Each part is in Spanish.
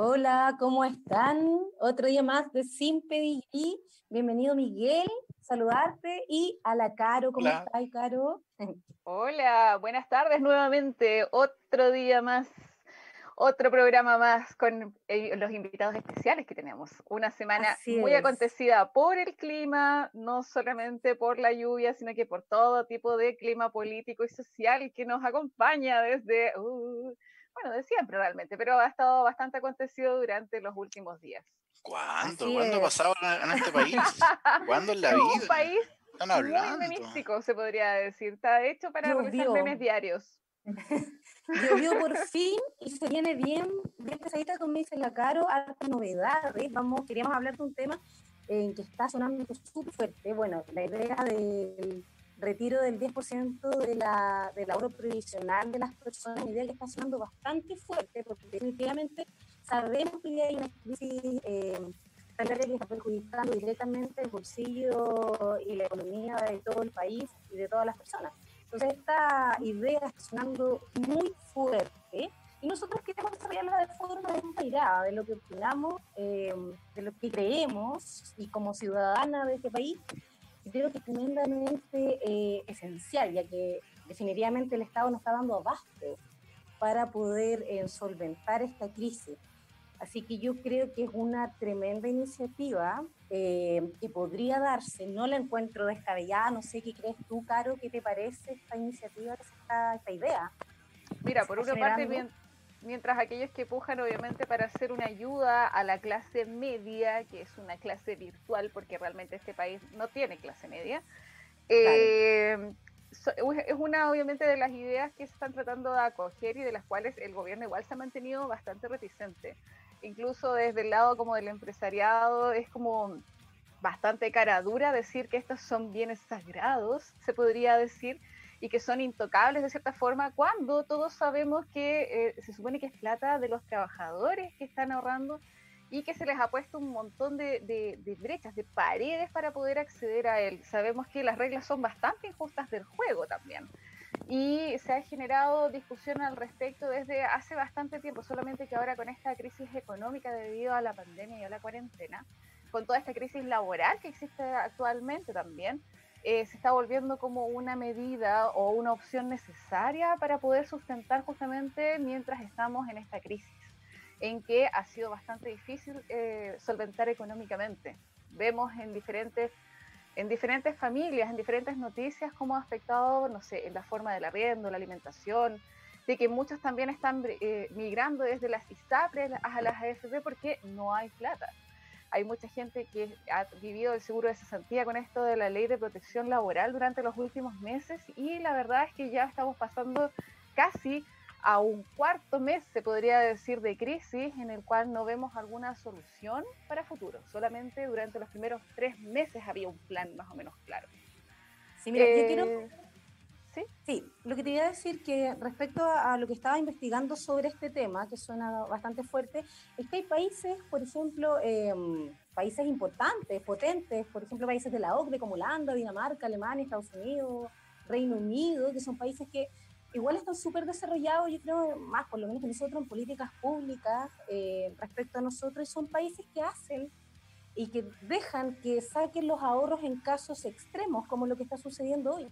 Hola, ¿cómo están? Otro día más de Sin Pedigrí. Bienvenido Miguel, saludarte y a la Caro, ¿cómo estás, Caro? Hola, buenas tardes nuevamente. Otro día más, otro programa más con eh, los invitados especiales que tenemos. Una semana muy acontecida por el clima, no solamente por la lluvia, sino que por todo tipo de clima político y social que nos acompaña desde... Uh, bueno, de siempre realmente, pero ha estado bastante acontecido durante los últimos días. ¿Cuándo? ¿Cuándo ha pasado en este país? ¿Cuándo en la vida? Un país Están hablando. muy memístico, se podría decir. Está hecho para realizar memes diarios. Llovió por fin y se viene bien, bien pesadita con dice la Caro, harta novedades. Vamos, queríamos hablar de un tema en que está sonando súper fuerte. Bueno, la idea del retiro del 10% de la, del ahorro previsional de las personas, una idea que está sonando bastante fuerte, porque definitivamente sabemos que hay una crisis eh, que está perjudicando directamente el bolsillo y la economía de todo el país y de todas las personas. Entonces esta idea está sonando muy fuerte y nosotros queremos desarrollarla de forma mirada de lo que opinamos, eh, de lo que creemos y como ciudadana de este país creo que es tremendamente eh, esencial, ya que definitivamente el Estado no está dando abasto para poder eh, solventar esta crisis. Así que yo creo que es una tremenda iniciativa eh, que podría darse. No la encuentro descabellada, no sé qué crees tú, Caro, qué te parece esta iniciativa, esta, esta idea. Mira, por una parte, bien mientras aquellos que pujan obviamente para hacer una ayuda a la clase media, que es una clase virtual, porque realmente este país no tiene clase media, eh, es una obviamente de las ideas que se están tratando de acoger y de las cuales el gobierno igual se ha mantenido bastante reticente. Incluso desde el lado como del empresariado es como bastante cara dura decir que estos son bienes sagrados, se podría decir, y que son intocables de cierta forma, cuando todos sabemos que eh, se supone que es plata de los trabajadores que están ahorrando y que se les ha puesto un montón de, de, brechas, de paredes para poder acceder a él. Sabemos que las reglas son bastante injustas del juego también. Y se ha generado discusión al respecto desde hace bastante tiempo, solamente que ahora con esta crisis económica debido a la pandemia y a la cuarentena, con toda esta crisis laboral que existe actualmente también, eh, se está volviendo como una medida o una opción necesaria para poder sustentar justamente mientras estamos en esta crisis, en que ha sido bastante difícil eh, solventar económicamente. Vemos en diferentes, en diferentes familias, en diferentes noticias, cómo ha afectado, no sé, en la forma del arriendo, la alimentación, de que muchos también están eh, migrando desde las ISAPRES a las AFP porque no hay plata hay mucha gente que ha vivido el seguro de cesantía con esto de la ley de protección laboral durante los últimos meses y la verdad es que ya estamos pasando casi a un cuarto mes, se podría decir, de crisis en el cual no vemos alguna solución para futuro. Solamente durante los primeros tres meses había un plan más o menos claro. Sí, mira, yo quiero eh, ¿Sí? lo que te iba a decir que respecto a, lo que estaba investigando sobre este tema, que suena bastante fuerte, es que hay países, por ejemplo, em, países importantes, potentes, por ejemplo, países de la OCDE como Holanda, Dinamarca, Alemania, Estados Unidos, Reino Unido, que son países que igual están súper desarrollados, yo creo, más por lo menos que nosotros en políticas públicas eh, respecto a nosotros, y son países que hacen y que dejan que saquen los ahorros en casos extremos, como lo que está sucediendo hoy.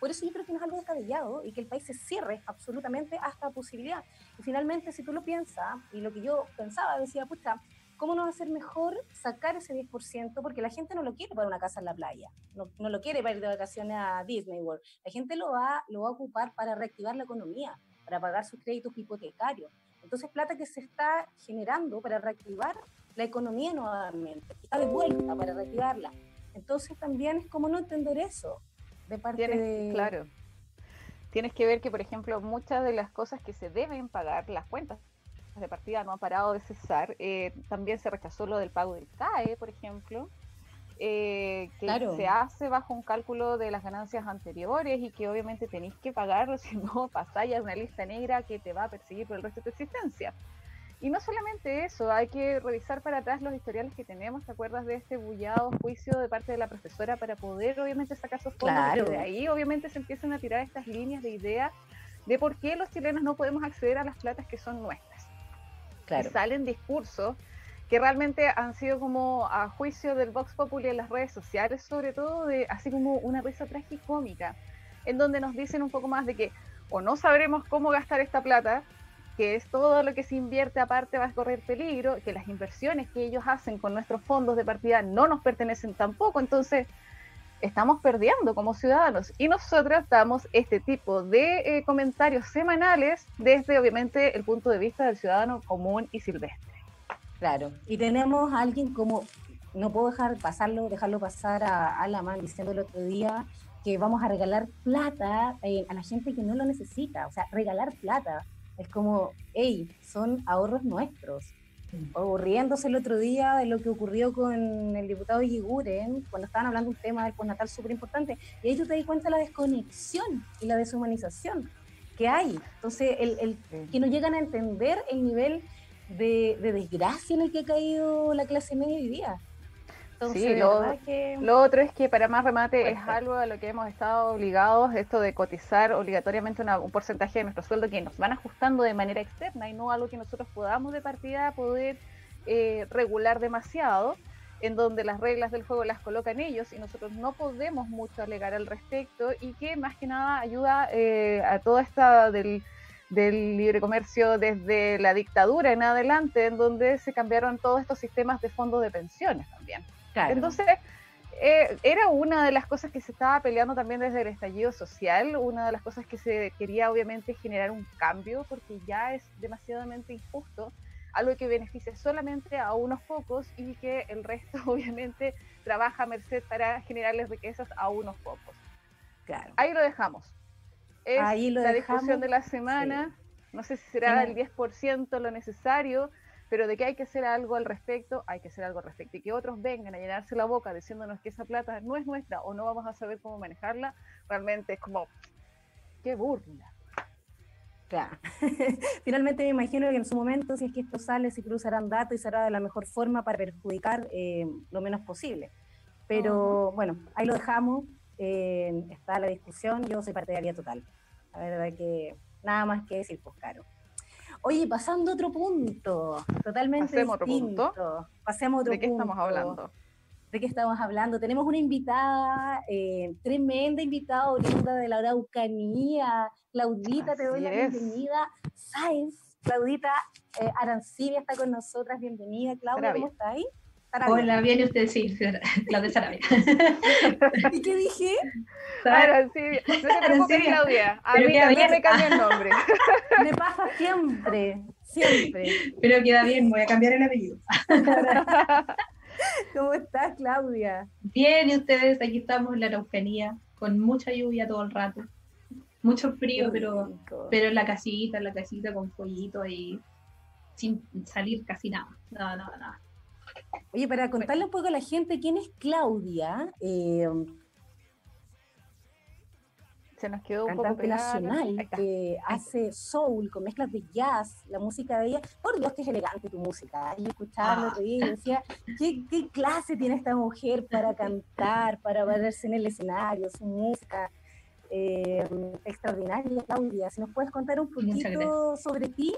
Por eso yo creo que no es algo descabellado y que el país se cierre absolutamente a esta posibilidad. Y finalmente, si tú lo piensas, y lo que yo pensaba, decía, pucha, ¿cómo no va a ser mejor sacar ese 10%? Porque la gente no lo quiere para una casa en la playa, no, no, lo quiere para ir de vacaciones a Disney World. La gente lo va, lo va a ocupar para reactivar la economía, para pagar sus créditos hipotecarios. Entonces, plata que se está generando para reactivar la economía nuevamente, está de vuelta para reactivarla. Entonces, también es como no entender eso de parte de... Claro. Tienes que ver que, por ejemplo, muchas de las cosas que se deben pagar, las cuentas de partida no han parado de cesar. Eh, también se rechazó lo del pago del CAE, por ejemplo, eh, que se hace bajo un cálculo de las ganancias anteriores y que obviamente tenéis que pagarlo, si no pasáis a una lista negra que te va a perseguir por el resto de tu existencia. Y no solamente eso, hay que revisar para atrás los historiales que tenemos. ¿Te acuerdas de este bullado juicio de parte de la profesora para poder, obviamente, sacar sus fondos? Y de ahí, obviamente, se empiezan a tirar estas líneas de idea de por qué los chilenos no podemos acceder a las platas que son nuestras. salen discursos que realmente han sido como a juicio del Vox Populi en las redes sociales, sobre todo de así como una risa tragicómica, en donde nos dicen un poco más de que o no sabremos cómo gastar esta plata, que es todo lo que se invierte aparte va a correr peligro, que las inversiones que ellos hacen con nuestros fondos de partida no nos pertenecen tampoco, entonces estamos perdiendo como ciudadanos y nosotros damos este tipo de eh, comentarios semanales desde obviamente el punto de vista del ciudadano común y silvestre. Claro, y tenemos a alguien como, no puedo dejar pasarlo, dejarlo pasar a Alaman diciendo el otro día que vamos a regalar plata eh, a la gente que no lo necesita, o sea, regalar plata. Es como, hey, son ahorros nuestros. Mm. O riéndose el otro día de lo que ocurrió con el diputado Yiguren, cuando estaban hablando de un tema del postnatal súper importante. Y ahí tú te das cuenta de la desconexión y la deshumanización que hay. Entonces, el, el que no llegan a entender el nivel de, de, desgracia en el que ha caído la clase media hoy día sí, lo, otro es que para más remate es algo a lo que hemos estado obligados, esto de cotizar obligatoriamente un porcentaje de nuestro sueldo que nos van ajustando de manera externa y no algo que nosotros podamos de partida poder eh, regular demasiado, en donde las reglas del juego las colocan ellos y nosotros no podemos mucho alegar al respecto y que más que nada ayuda eh, a toda esta del del libre comercio desde la dictadura en adelante, en donde se cambiaron todos estos sistemas de fondos de pensiones también. Entonces, eh, era una de las cosas que se estaba peleando también desde el estallido social, una de las cosas que se quería obviamente generar un cambio, porque ya es demasiadamente injusto, algo que beneficia solamente a unos pocos y que el resto obviamente trabaja a merced para generarles riquezas a unos pocos. Claro. Ahí lo dejamos. Es Ahí lo la discusión de la semana. No sé si será el 10% lo necesario, pero de que hay que hacer algo al respecto, hay que hacer algo al respecto. Y que otros vengan a llenarse la boca diciéndonos que esa plata no es nuestra o no vamos a saber cómo manejarla, realmente es como, qué burla. Claro. Finalmente me imagino que en su momento, si es que esto sale, se cruzarán datos y será de la mejor forma para perjudicar eh, lo menos posible. Pero bueno, ahí lo dejamos. Eh, está la discusión. Yo soy partidaria total. La verdad que nada más que decir, pues caro. Oye, pasando a otro punto, totalmente Pasemos distinto. Otro punto. Pasemos otro ¿De qué estamos hablando? ¿De qué estamos hablando? Tenemos una invitada, eh, tremenda invitada oriunda de la Araucanía. Claudita, te doy la bienvenida. ¿Sabes? Claudita eh, Arancibia está con nosotras. Bienvenida, Claudia, ¿cómo estás ahí? Hola, bien, usted sí, Claudia Sarabia. ¿Y qué dije? Arancibia. No te preocupes, Claudia. A mí también me cambia el nombre. Me pasa siempre, siempre. Pero queda bien, voy a cambiar el apellido. ¿Cómo estás, Claudia? Bien, y ustedes, aquí estamos en la Araucanía, con mucha lluvia todo el rato. Mucho frío, pero, pero en la casita, en la casita con fueguito y sin salir casi nada. Nada, nada, nada. Oye, para contarle un poco a la gente quién es Claudia, eh, se nos quedó un cantante nacional que hace soul con mezclas de jazz, la música de ella, por Dios que es elegante tu música, y escucharlo ah. y decía, ¿qué, clase tiene esta mujer para cantar, para verse en el escenario, su música, eh, extraordinaria, Claudia, si nos puedes contar un poquito sobre ti.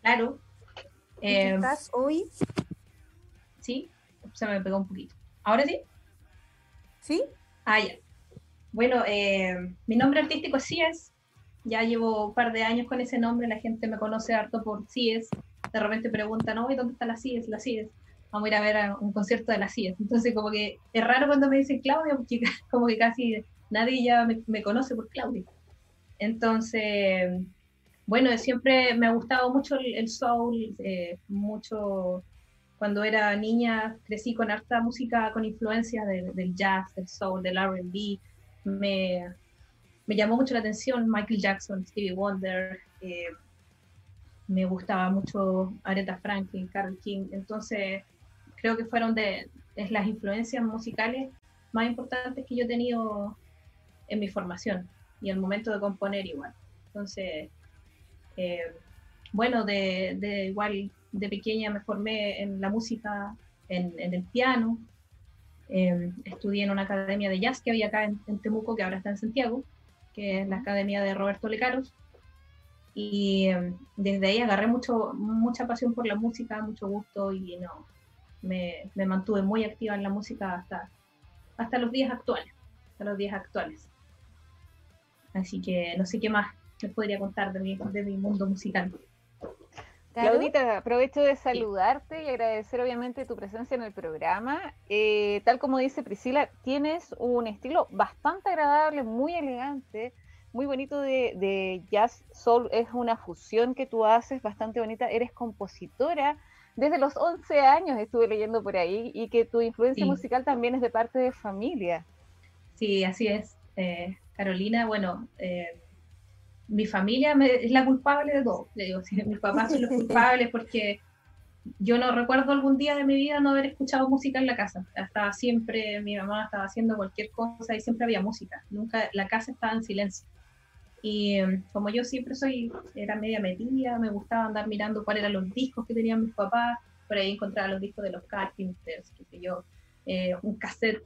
Claro. Eh, ¿Estás hoy? Sí, se me pegó un poquito. ¿Ahora sí? ¿Sí? Ah, ya. Bueno, eh, mi nombre artístico es Cies. Ya llevo un par de años con ese nombre. La gente me conoce harto por Cies. De repente preguntan, ¿y ¿dónde está la Cies? La Cies. Vamos a ir a ver un concierto de la Cies. Entonces, como que es raro cuando me dicen Claudia, porque como que casi nadie ya me, conoce por Claudia. Entonces, bueno, siempre me ha gustado mucho el, soul, eh, mucho cuando era niña crecí con harta música con influencia del jazz, del soul, del RB, me, me llamó mucho la atención Michael Jackson, Stevie Wonder, eh, me gustaba mucho Aretha Franklin, Carol King, entonces creo que fueron de, las influencias musicales más importantes que yo he tenido en mi formación y el momento de componer igual. Entonces, eh, bueno, de, igual de pequeña me formé en la música, en, el piano, Em, estudié en una academia de jazz que había acá en, Temuco, que ahora está en Santiago, que es la academia de Roberto Lecaros. Y em, desde ahí agarré mucho, mucha pasión por la música, mucho gusto y no, me, me mantuve muy activa en la música hasta, hasta los días actuales, hasta los días actuales. Así que no sé qué más les podría contar de mi, de mi mundo musical. Claudita, aprovecho de saludarte y agradecer obviamente tu presencia en el programa. Eh, tal como dice Priscila, tienes un estilo bastante agradable, muy elegante, muy bonito de, jazz soul. Es una fusión que tú haces bastante bonita. Eres compositora. Desde los 11 años estuve leyendo por ahí y que tu influencia musical también es de parte de familia. Sí, así es. Eh, Carolina, bueno, eh, mi familia es la culpable de todo. Le digo, mis papás son los culpables porque yo no recuerdo algún día de mi vida no haber escuchado música en la casa. Estaba siempre, mi mamá estaba haciendo cualquier cosa y siempre había música. Nunca, la casa estaba en silencio. Y em, como yo siempre soy, era media metida, me gustaba andar mirando cuáles eran los discos que tenían mis papás. Por ahí encontraba los discos de los Carpenters, qué yo, eh, un cassette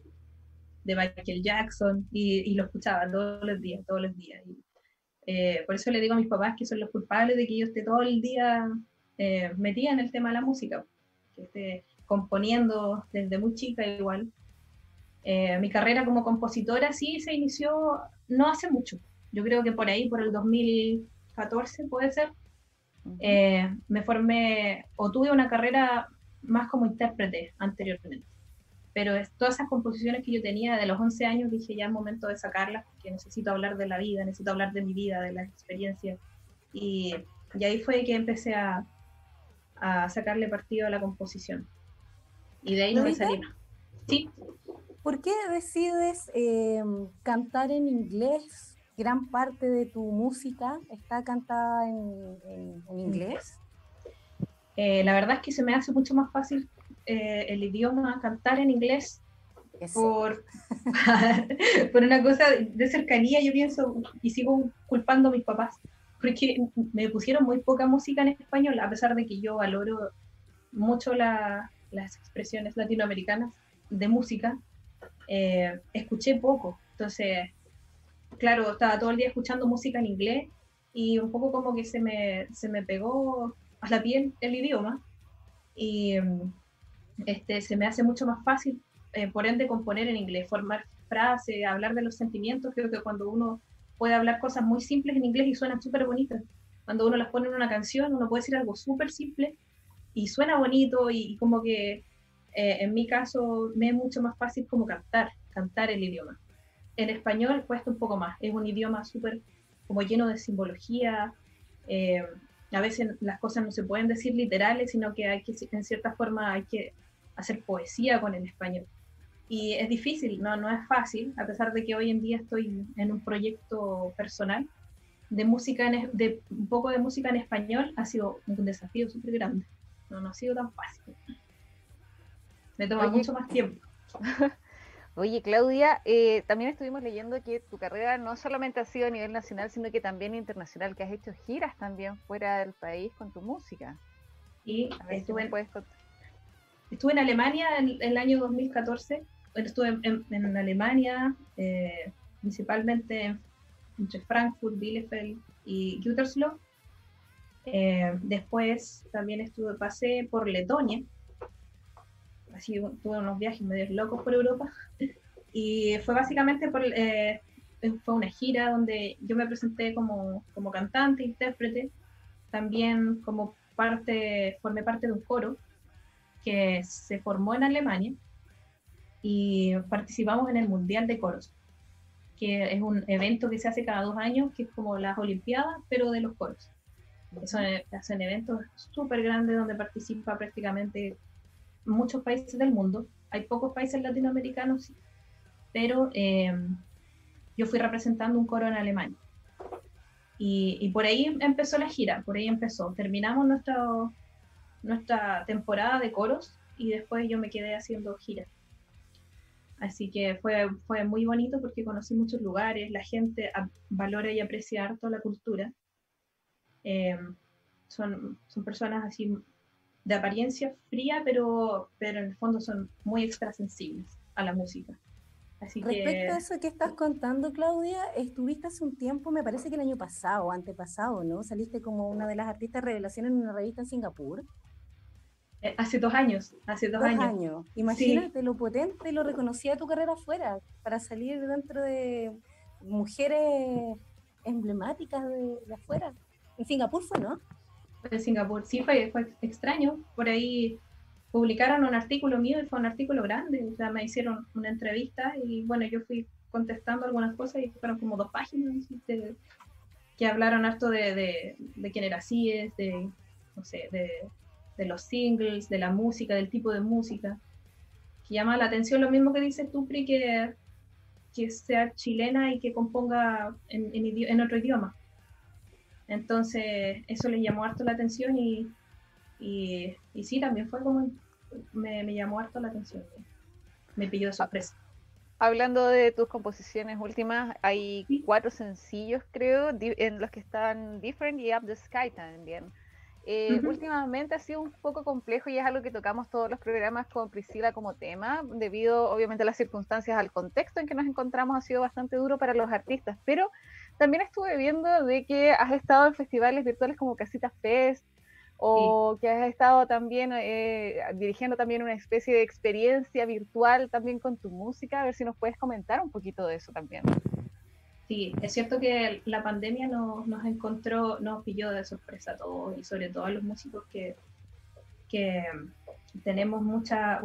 de Michael Jackson y, lo escuchaba todos los días, todos los días. Eh, por eso le digo a mis papás que son los culpables de que yo esté todo el día eh, metida en el tema de la música, que esté componiendo desde muy chica igual. Eh, mi carrera como compositora sí se inició no hace mucho, yo creo que por ahí, por el 2014 puede ser, me formé o tuve una carrera más como intérprete anteriormente pero todas esas composiciones que yo tenía de los 11 años dije ya es momento de sacarlas porque necesito hablar de la vida, necesito hablar de mi vida, de las experiencias. Y, y ahí fue que empecé a, a, sacarle partido a la composición. Y de ahí no me salí ¿Sí? ¿Por qué decides eh, cantar en inglés? Gran parte de tu música está cantada en, en, inglés. Eh, la verdad es que se me hace mucho más fácil eh, el idioma, cantar en inglés, por, por una cosa de cercanía, yo pienso, y sigo culpando a mis papás, porque me pusieron muy poca música en español, a pesar de que yo valoro mucho las expresiones latinoamericanas de música, eh, escuché poco. Entonces, claro, estaba todo el día escuchando música en inglés y un poco como que se me, se me pegó a la piel el idioma. Y, este, se me hace mucho más fácil, eh, por ende, componer en inglés, formar frases, hablar de los sentimientos. Creo que cuando uno puede hablar cosas muy simples en inglés y suenan súper bonitas, cuando uno las pone en una canción, uno puede decir algo súper simple y suena bonito y, como que eh, en mi caso me es mucho más fácil como cantar, cantar el idioma. En español cuesta un poco más, es un idioma súper como lleno de simbología, eh, a veces las cosas no se pueden decir literales, sino que hay que, en cierta forma, hay que hacer poesía con el español. Y es difícil, no, no es fácil, a pesar de que hoy en día estoy en un proyecto personal de música, en, de un poco de música en español, ha sido un desafío súper grande. No, no ha sido tan fácil. Me toma mucho más tiempo. Oye, Claudia, eh, también estuvimos leyendo que tu carrera no solamente ha sido a nivel nacional, sino que también internacional, que has hecho giras también fuera del país con tu música. Y estuve, en, estuve en Alemania en, el año 2014. estuve en, Alemania, eh, principalmente entre Frankfurt, Bielefeld y Gütersloh. Eh, después también estuve, pasé por Letonia, así tuve unos viajes medio locos por Europa. Y fue básicamente por, eh, fue una gira donde yo me presenté como, como cantante, intérprete, también como parte, formé parte de un coro que se formó en Alemania y participamos en el Mundial de Coros, que es un evento que se hace cada dos años, que es como las Olimpiadas, pero de los coros. Son, hacen eventos súper grandes donde participa prácticamente muchos países del mundo, hay pocos países latinoamericanos, pero eh, yo fui representando un coro en Alemania. Y, por ahí empezó la gira, por ahí empezó. Terminamos nuestra, nuestra temporada de coros y después yo me quedé haciendo gira. Así que fue, fue muy bonito porque conocí muchos lugares, la gente valora y aprecia harto la cultura. Eh, son, son personas así de apariencia fría, pero, pero en el fondo son muy extrasensibles a la música. Respecto a eso que estás contando, Claudia, estuviste hace un tiempo, me parece que el año pasado, antepasado, ¿no? Saliste como una de las artistas revelación en una revista en Singapur. Eh, hace dos años, hace dos, años. Imagínate lo potente, lo reconocía tu carrera afuera, para salir dentro de mujeres emblemáticas de, afuera. En Singapur fue, ¿no? En Singapur, sí, fue, fue extraño. Por ahí publicaron un artículo mío y fue un artículo grande, o sea, me hicieron una entrevista y bueno, yo fui contestando algunas cosas y fueron como dos páginas que hablaron harto de, de, de quién era CIES, de, no sé, de, de, los singles, de la música, del tipo de música, que llama la atención lo mismo que dice Tupri, que, que sea chilena y que componga en otro idioma. Entonces, eso les llamó harto la atención y, y, y sí, también fue como me, llamó harto la atención. Me pilló de sorpresa. Hablando de tus composiciones últimas, hay cuatro sencillos, creo, en los que están Different y Up the Sky también. Eh, últimamente ha sido un poco complejo y es algo que tocamos todos los programas con Priscila como tema, debido obviamente a las circunstancias, al contexto en que nos encontramos, ha sido bastante duro para los artistas, pero también estuve viendo de que has estado en festivales virtuales como Casita Fest, o que has estado también eh, dirigiendo también una especie de experiencia virtual también con tu música, a ver si nos puedes comentar un poquito de eso también. Sí, es cierto que la pandemia nos, nos encontró, nos pilló de sorpresa a todos y sobre todo a los músicos que, que tenemos mucha,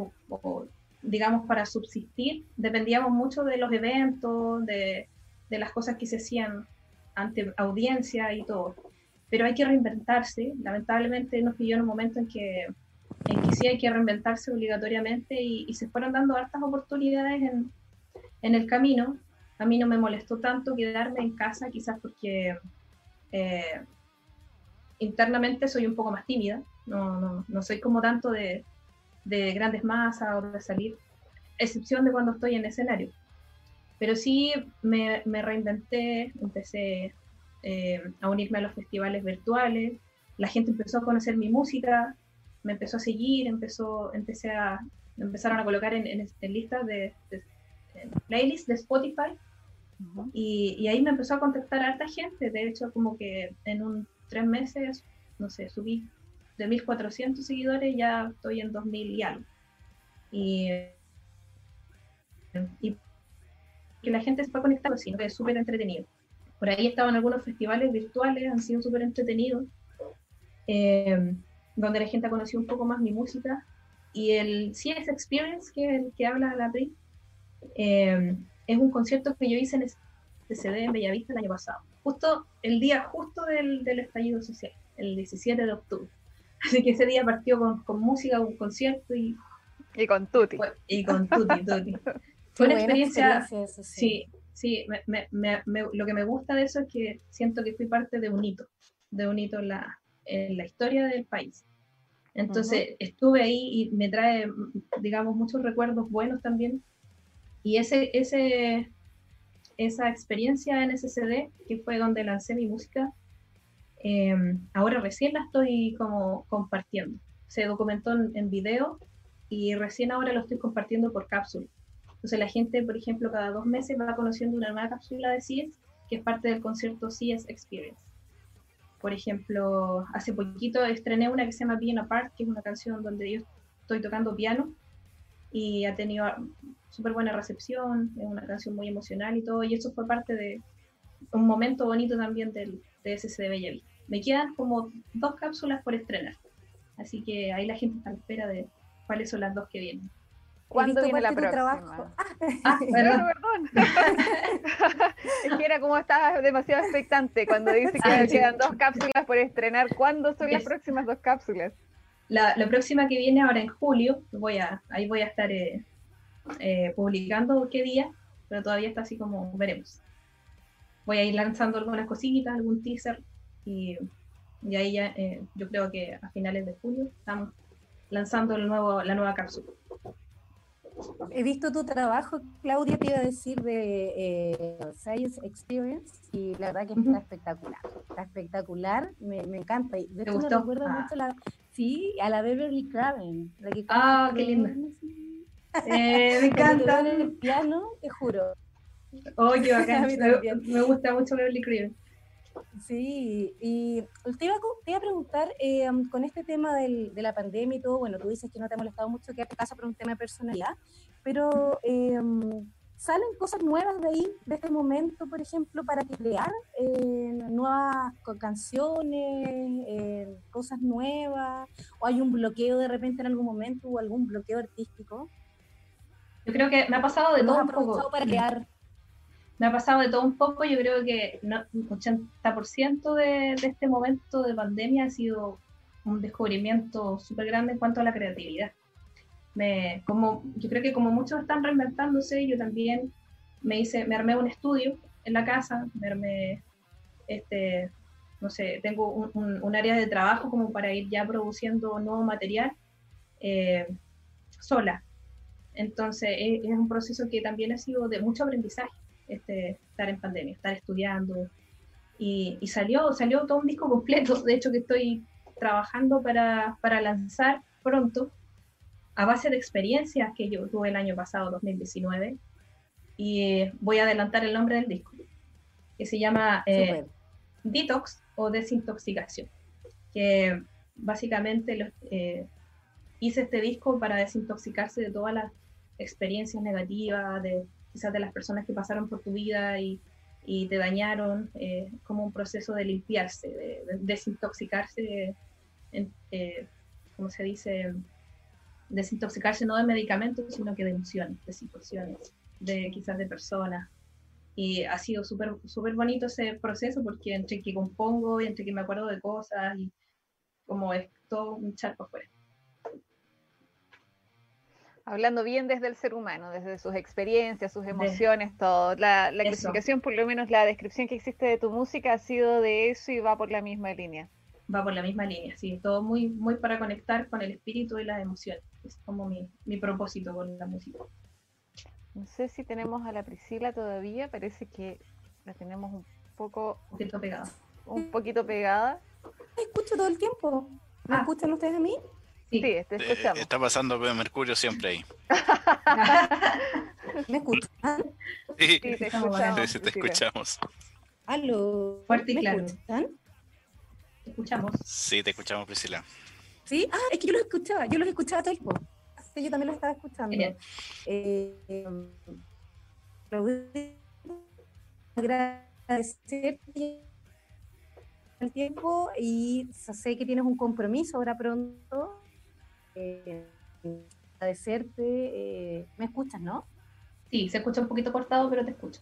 digamos, para subsistir, dependíamos mucho de los eventos, de, de las cosas que se hacían ante audiencia y todo pero hay que reinventarse. Lamentablemente nos pilló en un momento en que, en que sí hay que reinventarse obligatoriamente y, se fueron dando hartas oportunidades en, en, el camino. A mí no me molestó tanto quedarme en casa, quizás porque eh, internamente soy un poco más tímida, no, no, no soy como tanto de, de, grandes masas o de salir, excepción de cuando estoy en escenario. Pero sí me, me reinventé, empecé eh, a unirme a los festivales virtuales, la gente empezó a conocer mi música, me empezó a seguir, empezó, empecé a, empezaron a colocar en, listas de, playlists de Spotify y, ahí me empezó a contactar harta gente, de hecho como que en un tres meses, no sé, subí de 1.400 seguidores, ya estoy en 2.000 y algo. Y, y que la gente se fue conectando, sino que es súper entretenido. Por ahí estaban algunos festivales virtuales, han sido súper entretenidos, eh, donde la gente ha conocido un poco más mi música. Y el CS Experience, que es el que habla la PRI, eh, es un concierto que yo hice en el CD en Bellavista el año pasado, justo el día justo del, del estallido social, el 17 de octubre. Así que ese día partió con, con música, un concierto y... Y con Tuti. y con Tuti, Tuti. Fue una experiencia, sí, sí, lo que me gusta de eso es que siento que fui parte de un hito, de un hito en la, en la historia del país. Entonces estuve ahí y me trae, digamos, muchos recuerdos buenos también. Y ese, ese, esa experiencia en SCD, que fue donde lancé mi música, em, ahora recién la estoy como compartiendo. Se documentó en, en video y recién ahora lo estoy compartiendo por cápsula. Entonces la gente, por ejemplo, cada dos meses va conociendo una nueva cápsula de CIES, que es parte del concierto CIES Experience. Por ejemplo, hace poquito estrené una que se llama Being Apart, que es una canción donde yo estoy tocando piano y ha tenido súper buena recepción, es una canción muy emocional y todo, y eso fue parte de un momento bonito también del TSC de Bellavista. Me quedan como dos cápsulas por estrenar, así que ahí la gente está a la espera de cuáles son las dos que vienen. ¿Cuándo viene la próxima? Trabajo? Ah, perdón. perdón. es que era como estaba demasiado expectante cuando dice que ah, quedan dos cápsulas por estrenar. ¿Cuándo son las próximas dos cápsulas? La, la, próxima que viene ahora en julio, voy a, ahí voy a estar eh, eh, publicando qué día, pero todavía está así como veremos. Voy a ir lanzando algunas cositas, algún teaser y, y ahí ya eh, yo creo que a finales de julio estamos lanzando el nuevo, la nueva cápsula. He visto tu trabajo, Claudia, te iba a decir de eh, Science Experience y la verdad que está espectacular. Está espectacular, me, me encanta. De ¿Te gustó? Me ah. mucho la, sí, a la Beverly Craven. ah, qué linda. Eh, me encanta. el piano, te juro. Oh, qué bacán. me, me, gusta mucho Beverly Cleaver. Sí, y te iba, te iba a preguntar, eh, con este tema del, de la pandemia y todo, bueno, tú dices que no te ha molestado mucho que tu casa por un tema de personalidad, pero eh, ¿salen cosas nuevas de ahí, de este momento, por ejemplo, para crear eh, nuevas canciones, cosas nuevas? ¿O hay un bloqueo de repente en algún momento o algún bloqueo artístico? Yo creo que me ha pasado de todo un poco. para crear me ha pasado de todo un poco. Yo creo que un 80% de, este momento de pandemia ha sido un descubrimiento súper grande en cuanto a la creatividad. Como, yo creo que como muchos están reinventándose, yo también me hice, me armé un estudio en la casa, me armé, este, no sé, tengo un, un, área de trabajo como para ir ya produciendo nuevo material eh, sola. Entonces es, es un proceso que también ha sido de mucho aprendizaje este, estar en pandemia, estar estudiando. Y, salió, salió todo un disco completo, de hecho que estoy trabajando para, para lanzar pronto, a base de experiencias que yo tuve el año pasado, 2019, y eh, voy a adelantar el nombre del disco, que se llama eh, Detox o Desintoxicación, que básicamente eh, hice este disco para desintoxicarse de todas las experiencias negativas, de quizás de las personas que pasaron por tu vida y, te dañaron, eh, como un proceso de limpiarse, de, desintoxicarse, eh, como se dice, desintoxicarse no de medicamentos, sino que de emociones, de situaciones, de quizás de personas. Y ha sido súper súper bonito ese proceso porque entre que compongo y entre que me acuerdo de cosas y como es todo un charco afuera hablando bien desde el ser humano, desde sus experiencias, sus emociones, todo. La, la clasificación, por lo menos la descripción que existe de tu música ha sido de eso y va por la misma línea. Va por la misma línea, sí, todo muy, muy para conectar con el espíritu y las emociones. Es como mi, mi propósito con la música. No sé si tenemos a la Priscila todavía, parece que la tenemos un poco... Un poquito pegada. Un poquito pegada. escucho todo el tiempo. ¿Me ah. escuchan ustedes a mí? Sí, te eh, escuchamos. está pasando Mercurio siempre ahí. ¿Me escuchan? Sí, te escuchamos. Sí, te escuchamos. Aló. Fuerte y claro. ¿Te escuchamos? Sí, te escuchamos, Priscila. ¿Sí? Ah, es que yo los escuchaba, yo los escuchaba todo el tiempo. Sí, yo también los estaba escuchando. Eh, agradecer el tiempo y sé que tienes un compromiso ahora pronto eh, agradecerte. Eh, ¿Me escuchas, no? Sí, se escucha un poquito cortado, pero te escucho.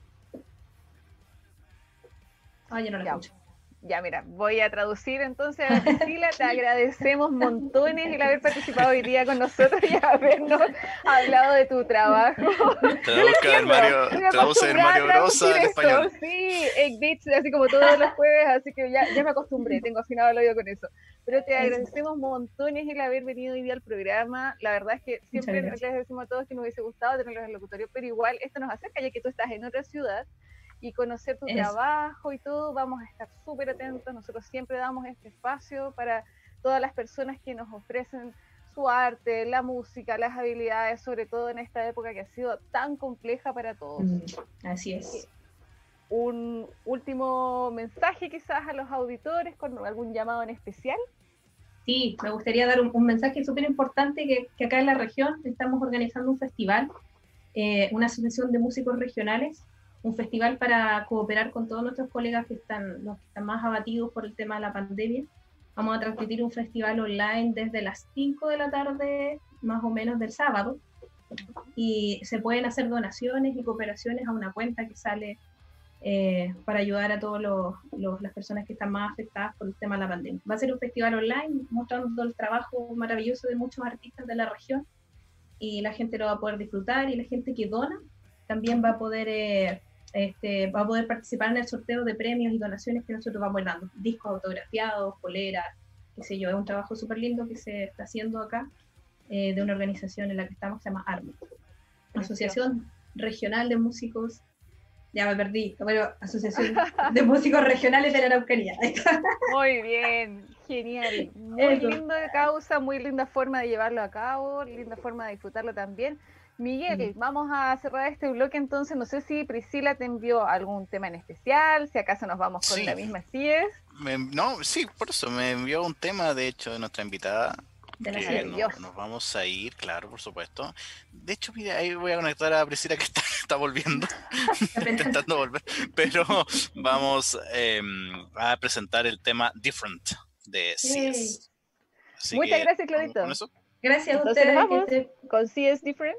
Ah, yo no la escucho. Ya, mira, voy a traducir entonces a Priscila. Te agradecemos montones el haber participado hoy día con nosotros y habernos hablado de tu trabajo. Traduce el Mario, traduce el Mario Bros al español. Sí, así como todos los jueves, así que ya, ya me acostumbré, tengo afinado el oído con eso. Pero te agradecemos montones el haber venido hoy día al programa. La verdad es que siempre les decimos a todos que nos hubiese gustado tenerlos en el locutorio, pero igual esto nos acerca ya que tú estás en otra ciudad y conocer tu trabajo y todo, vamos a estar súper atentos. Nosotros siempre damos este espacio para todas las personas que nos ofrecen su arte, la música, las habilidades, sobre todo en esta época que ha sido tan compleja para todos. Así es. Un último mensaje quizás a los auditores con algún llamado en especial. Sí, me gustaría dar un, mensaje súper importante que, que, acá en la región estamos organizando un festival, eh, una asociación de músicos regionales un festival para cooperar con todos nuestros colegas que están, los que están más abatidos por el tema de la pandemia. Vamos a transmitir un festival online desde las 5 de la tarde, más o menos del sábado, y se pueden hacer donaciones y cooperaciones a una cuenta que sale eh, para ayudar a todas las personas que están más afectadas por el tema de la pandemia. Va a ser un festival online mostrando el trabajo maravilloso de muchos artistas de la región y la gente lo va a poder disfrutar y la gente que dona también va a poder eh, este, va a poder participar en el sorteo de premios y donaciones que nosotros vamos dando, discos autografiados, poleras, qué sé yo, es un trabajo súper lindo que se está haciendo acá eh, de una organización en la que estamos, se llama ARME, Asociación Regional de Músicos, ya me perdí, pero Asociación de Músicos Regionales de la Araucanía. Muy bien, genial, muy linda causa, muy linda forma de llevarlo a cabo, linda forma de disfrutarlo también Miguel, vamos a cerrar este bloque entonces. No sé si Priscila te envió algún tema en especial, si acaso nos vamos con la misma CIES. no, sí, por eso me envió un tema, de hecho, de nuestra invitada. De nos vamos a ir, claro, por supuesto. De hecho, ahí voy a conectar a Priscila que está, está volviendo, intentando volver. Pero vamos em, a presentar el tema Different de CS. Muchas gracias, Claudito. Gracias a ustedes. Vamos con CS Different.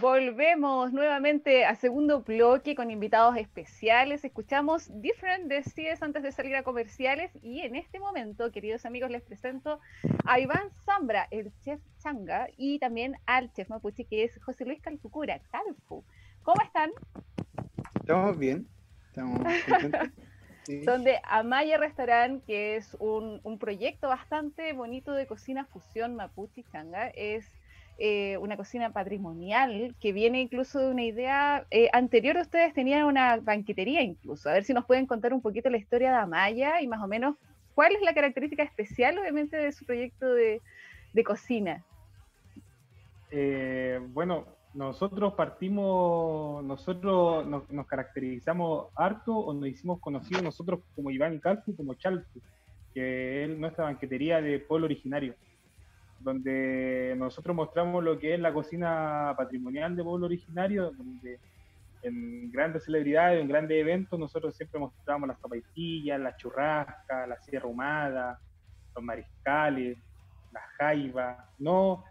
Volvemos nuevamente a segundo bloque con invitados especiales. Escuchamos Different de CIES antes de salir a comerciales y en este momento, queridos amigos, les presento a Iván Zambra, el chef changa, y también al chef mapuche que es José Luis Calfucura, Calfu. ¿Cómo están? Estamos bien. Estamos Son de Amaya Restaurant, que es un, un proyecto bastante bonito de cocina fusión mapuche changa. Es eh, una cocina patrimonial que viene incluso de una idea eh, anterior. Ustedes tenían una banquetería incluso. A ver si nos pueden contar un poquito la historia de Amaya y más o menos cuál es la característica especial, obviamente, de su proyecto de, cocina. Eh, bueno, nosotros partimos, nosotros nos, caracterizamos harto o nos hicimos conocidos nosotros como Iván y Calfu, como Chalfu, que es nuestra banquetería de pueblo originario donde nosotros mostramos lo que es la cocina patrimonial de pueblo originario, donde en grandes celebridades, en grandes eventos, nosotros siempre mostramos las capaitillas, la churrasca, la sierra humada, los mariscales, la jaiba, no,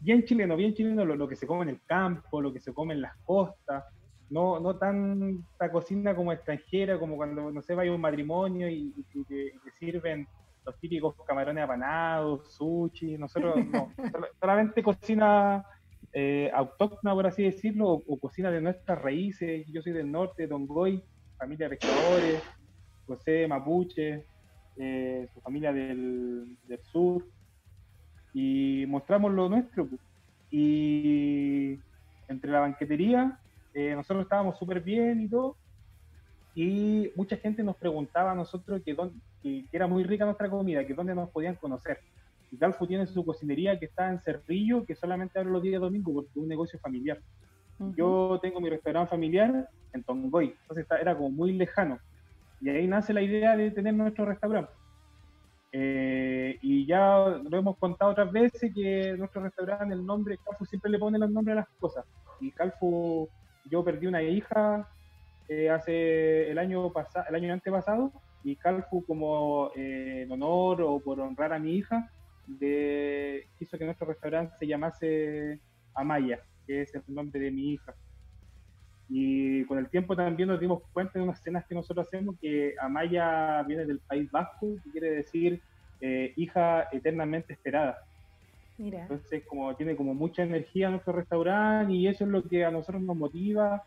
bien chileno, bien chileno lo, que se come en el campo, lo que se come en las costas, no, no tanta cocina como extranjera, como cuando, no sé, vaya un matrimonio y, te sirven los típicos camarones apanados, sushi, nosotros no, solamente cocina eh, autóctona, por así decirlo, o, cocina de nuestras raíces. Yo soy del norte, Don Goy, familia de pescadores, José Mapuche, eh, su familia del, sur, y mostramos lo nuestro. Pues. Y entre la banquetería, eh, nosotros estábamos súper bien y todo, y mucha gente nos preguntaba a nosotros que, que, era muy rica nuestra comida, que dónde nos podían conocer. Y tiene su cocinería que está en Cerrillo, que solamente abre los días domingos porque es un negocio familiar. Yo tengo mi restaurante familiar en Tongoy, entonces era como muy lejano. Y ahí nace la idea de tener nuestro restaurante. Eh, y ya lo hemos contado otras veces que nuestro restaurante, el nombre, Calfu siempre le pone los nombres a las cosas. Y Calfu, yo perdí una hija eh, hace el año pasado, el año antepasado, y Calfu como eh, en honor o por honrar a mi hija, de, hizo que nuestro restaurante se llamase Amaya, que es el nombre de mi hija. Y con el tiempo también nos dimos cuenta de unas cenas que nosotros hacemos que Amaya viene del País Vasco, que quiere decir eh, hija eternamente esperada. Mira. Entonces, como tiene como mucha energía nuestro restaurante y eso es lo que a nosotros nos motiva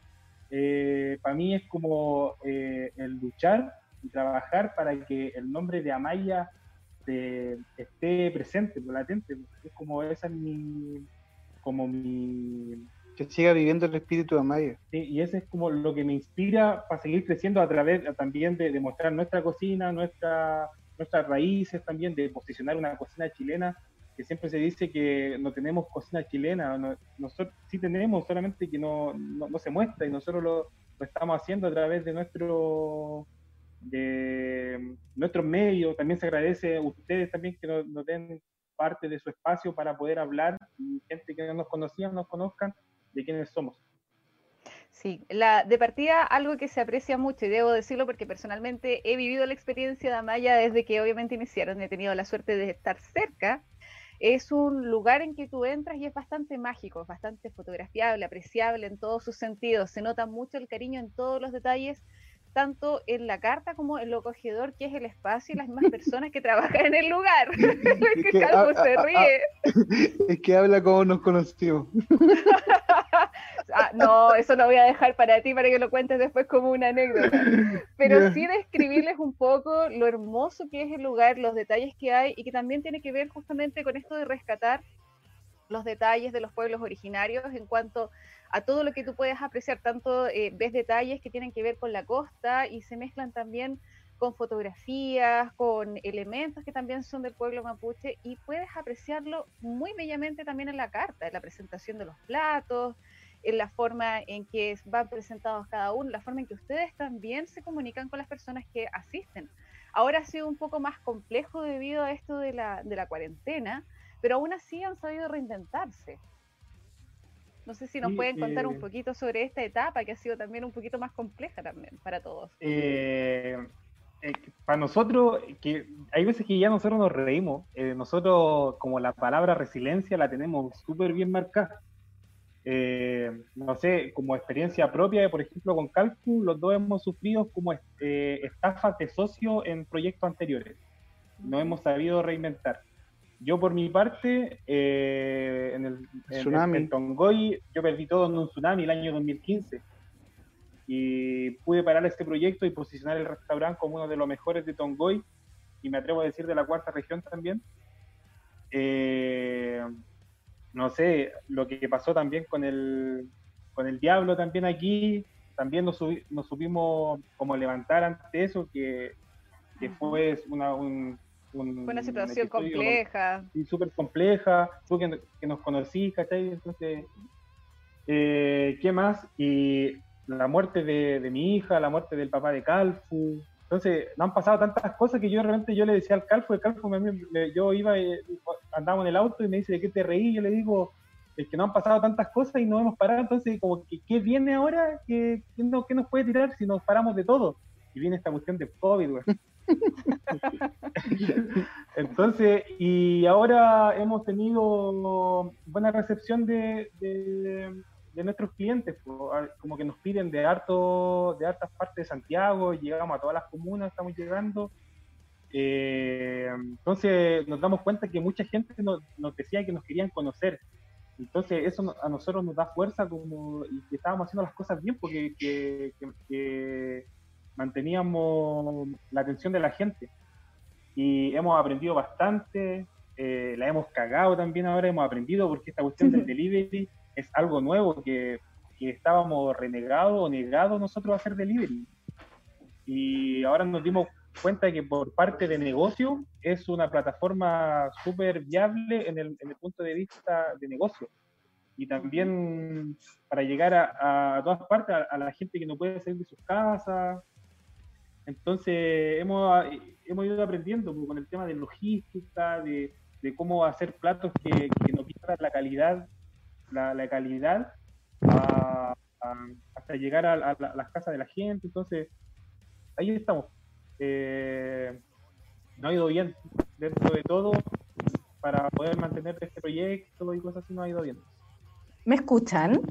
eh, para mí es como eh, el luchar y trabajar para que el nombre de Amaya esté presente, latente. Es como esa es mi, como mi... Que siga viviendo el espíritu de Amaya. Sí, y ese es como lo que me inspira para seguir creciendo a través también de, mostrar nuestra cocina, nuestra, nuestras raíces también, de posicionar una cocina chilena siempre se dice que no tenemos cocina chilena, nosotros sí tenemos, solamente que no, no, se muestra y nosotros lo, estamos haciendo a través de nuestro de nuestros medios, también se agradece a ustedes también que nos, den parte de su espacio para poder hablar y gente que no nos conocía, nos conozcan de quiénes somos. Sí, la, de partida algo que se aprecia mucho, y debo decirlo porque personalmente he vivido la experiencia de Amaya desde que obviamente iniciaron, he tenido la suerte de estar cerca es un lugar en que tú entras y es bastante mágico, bastante fotografiable, apreciable en todos sus sentidos. Se nota mucho el cariño en todos los detalles, tanto en la carta como en lo acogedor que es el espacio y las mismas personas que trabajan en el lugar. es que Calvo se ríe. es que habla como nos conocimos. Ah, no, eso lo voy a dejar para ti, para que lo cuentes después como una anécdota. Pero sí describirles un poco lo hermoso que es el lugar, los detalles que hay y que también tiene que ver justamente con esto de rescatar los detalles de los pueblos originarios en cuanto a todo lo que tú puedes apreciar. Tanto eh, ves detalles que tienen que ver con la costa y se mezclan también con fotografías, con elementos que también son del pueblo mapuche y puedes apreciarlo muy bellamente también en la carta, en la presentación de los platos, en la forma en que van presentados cada uno, la forma en que ustedes también se comunican con las personas que asisten. Ahora ha sido un poco más complejo debido a esto de la, de la cuarentena, pero aún así han sabido reinventarse. No sé si nos pueden contar un eh, poquito sobre esta etapa que ha sido también un poquito más compleja también para todos. Eh, eh, para nosotros, que hay veces que ya nosotros nos reímos, nosotros como la palabra resiliencia la tenemos súper bien marcada. No sé, como experiencia propia, por ejemplo, con Calcu, los dos hemos sufrido como estafas de socio en proyectos anteriores. No hemos sabido reinventar. Yo por mi parte, eh, en el tsunami. Tongoy, yo perdí todo en un tsunami el año 2015 y pude parar este proyecto y posicionar el restaurante como uno de los mejores de Tongoy y me atrevo a decir de la cuarta región también. Eh, no sé, lo que pasó también con el, con el Diablo también aquí, también nos, nos supimos como levantar ante eso, que, que fue una, un, una situación compleja. Y súper compleja, tú que, nos conocí, ¿cachai? Entonces, eh, ¿qué más? Y la muerte de, mi hija, la muerte del papá de Calfu. Entonces, no han pasado tantas cosas que yo realmente yo le decía al Calfu, el Calfu, yo iba, eh, andaba en el auto y me dice, ¿de qué te reí? Yo le digo, es que no han pasado tantas cosas y no hemos parado, entonces, como, que, ¿qué viene ahora? ¿Qué, qué, no, ¿Qué nos puede tirar si nos paramos de todo? Y viene esta cuestión de COVID, güey. Entonces, y ahora hemos tenido buena recepción de, nuestros clientes, como que nos piden de harto, de hartas partes de Santiago, llegamos a todas las comunas, estamos llegando. Eh, entonces nos damos cuenta que mucha gente nos, decía que nos querían conocer. Entonces eso a nosotros nos da fuerza como y que estábamos haciendo las cosas bien porque que manteníamos la atención de la gente. Y hemos aprendido bastante, eh, la hemos cagado también ahora, hemos aprendido porque esta cuestión del delivery es algo nuevo que, que estábamos renegados o negados nosotros a hacer delivery. Y ahora nos dimos cuenta de que por parte de negocio es una plataforma súper viable en el, punto de vista de negocio. Y también para llegar a, a todas partes, a, la gente que no puede salir de sus casas, entonces hemos, hemos ido aprendiendo pues, con el tema de logística, de, cómo hacer platos que, no pierdan la calidad, la, calidad hasta llegar a, las casas de la gente. Entonces, ahí estamos. Eh, no ha ido bien dentro de todo para poder mantener este proyecto y cosas así, no ha ido bien. ¿Me escuchan?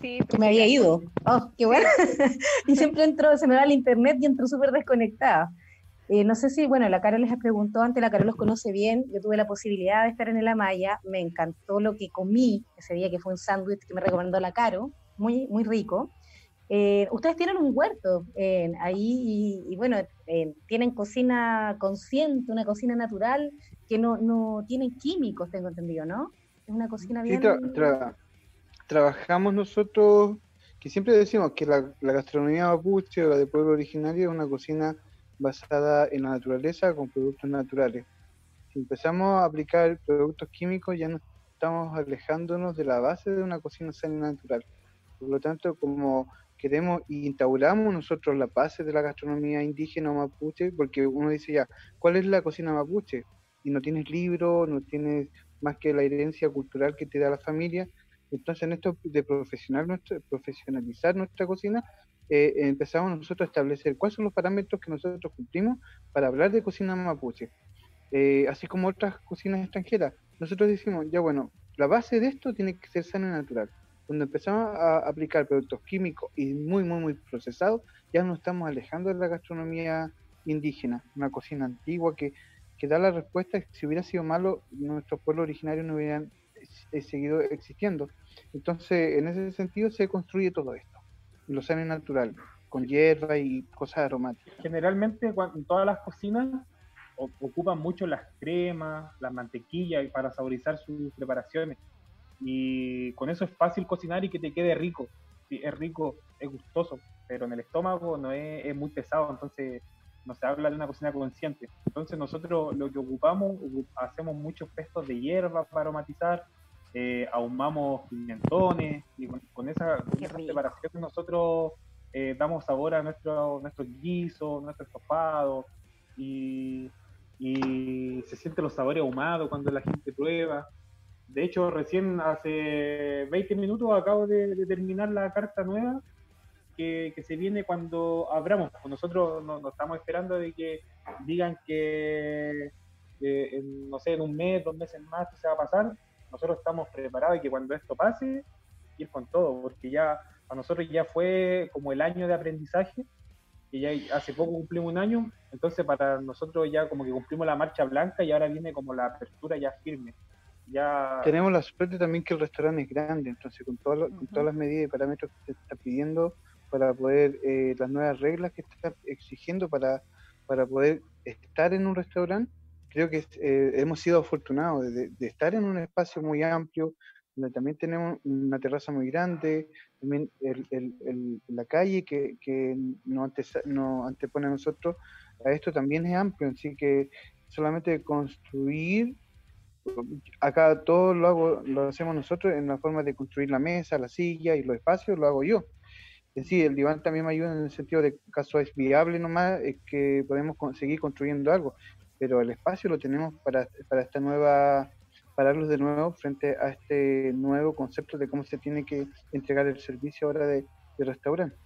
Sí, me había ido. Oh, qué bueno. y siempre entro, se me va el internet y entro súper desconectada. Eh, no sé si, bueno, la Carol les preguntó antes, la Carol los conoce bien, yo tuve la posibilidad de estar en el Amaya, me encantó lo que comí ese día, que fue un sándwich que me recomendó la Caro, muy, muy rico. Eh, ustedes tienen un huerto ahí y, bueno, tienen cocina consciente, una cocina natural que no, no tienen químicos, tengo entendido, ¿no? Es una cocina bien trabajamos nosotros, que siempre decimos que la, gastronomía mapuche o la de pueblo originario es una cocina basada en la naturaleza con productos naturales. Si empezamos a aplicar productos químicos ya no estamos alejándonos de la base de una cocina sana y natural. Por lo tanto, como queremos y instauramos nosotros la base de la gastronomía indígena mapuche, porque uno dice ya, ¿cuál es la cocina mapuche? Y no tienes libro, no tienes más que la herencia cultural que te da la familia, entonces, en esto de profesional nuestra, profesionalizar nuestra cocina, eh, empezamos nosotros a establecer cuáles son los parámetros que nosotros cumplimos para hablar de cocina mapuche. Eh, así como otras cocinas extranjeras. Nosotros decimos, ya bueno, la base de esto tiene que ser sana y natural. Cuando empezamos a aplicar productos químicos y muy, muy, muy procesados, ya nos estamos alejando de la gastronomía indígena, una cocina antigua que, que da la respuesta si hubiera sido malo, nuestros pueblos originarios no hubieran he seguido existiendo. Entonces, en ese sentido se construye todo esto, lo sano natural, con hierba y cosas aromáticas. Generalmente en todas las cocinas ocupan mucho las cremas, las mantequillas para saborizar sus preparaciones. Y con eso es fácil cocinar y que te quede rico. es rico, es gustoso, pero en el estómago no es, muy pesado. Entonces, no se habla de una cocina consciente. Entonces nosotros lo que ocupamos, hacemos muchos pestos de hierba para aromatizar, eh, ahumamos pimentones y con, esa, preparación nosotros eh, damos sabor a nuestro, nuestros guisos, nuestro estofado y, y se sienten los sabores ahumados cuando la gente prueba. De hecho, recién hace 20 minutos acabo de, terminar la carta nueva que, se viene cuando abramos. Pues nosotros nos, estamos esperando de que digan que, no sé, en un mes, dos meses más se va a pasar. Nosotros estamos preparados y que cuando esto pase, ir con todo, porque ya a nosotros ya fue como el año de aprendizaje, que ya hace poco cumplimos un año, entonces para nosotros ya como que cumplimos la marcha blanca y ahora viene como la apertura ya firme. Ya... Tenemos la suerte también que el restaurante es grande, entonces con, con todas las medidas y parámetros que se está pidiendo para poder, eh, las nuevas reglas que está exigiendo para, para poder estar en un restaurante, creo que eh, hemos sido afortunados de, estar en un espacio muy amplio, donde también tenemos una terraza muy grande, también el, la calle que, que nos, antepone a nosotros, a esto también es amplio, así que solamente construir acá todo lo hago, lo hacemos nosotros en la forma de construir la mesa, la silla y los espacios, lo hago yo. Es decir, el diván también me ayuda en el sentido de caso es viable nomás, es que podemos seguir construyendo algo, pero el espacio lo tenemos para, para esta nueva, pararlos de nuevo frente a este nuevo concepto de cómo se tiene que entregar el servicio ahora de, restaurante.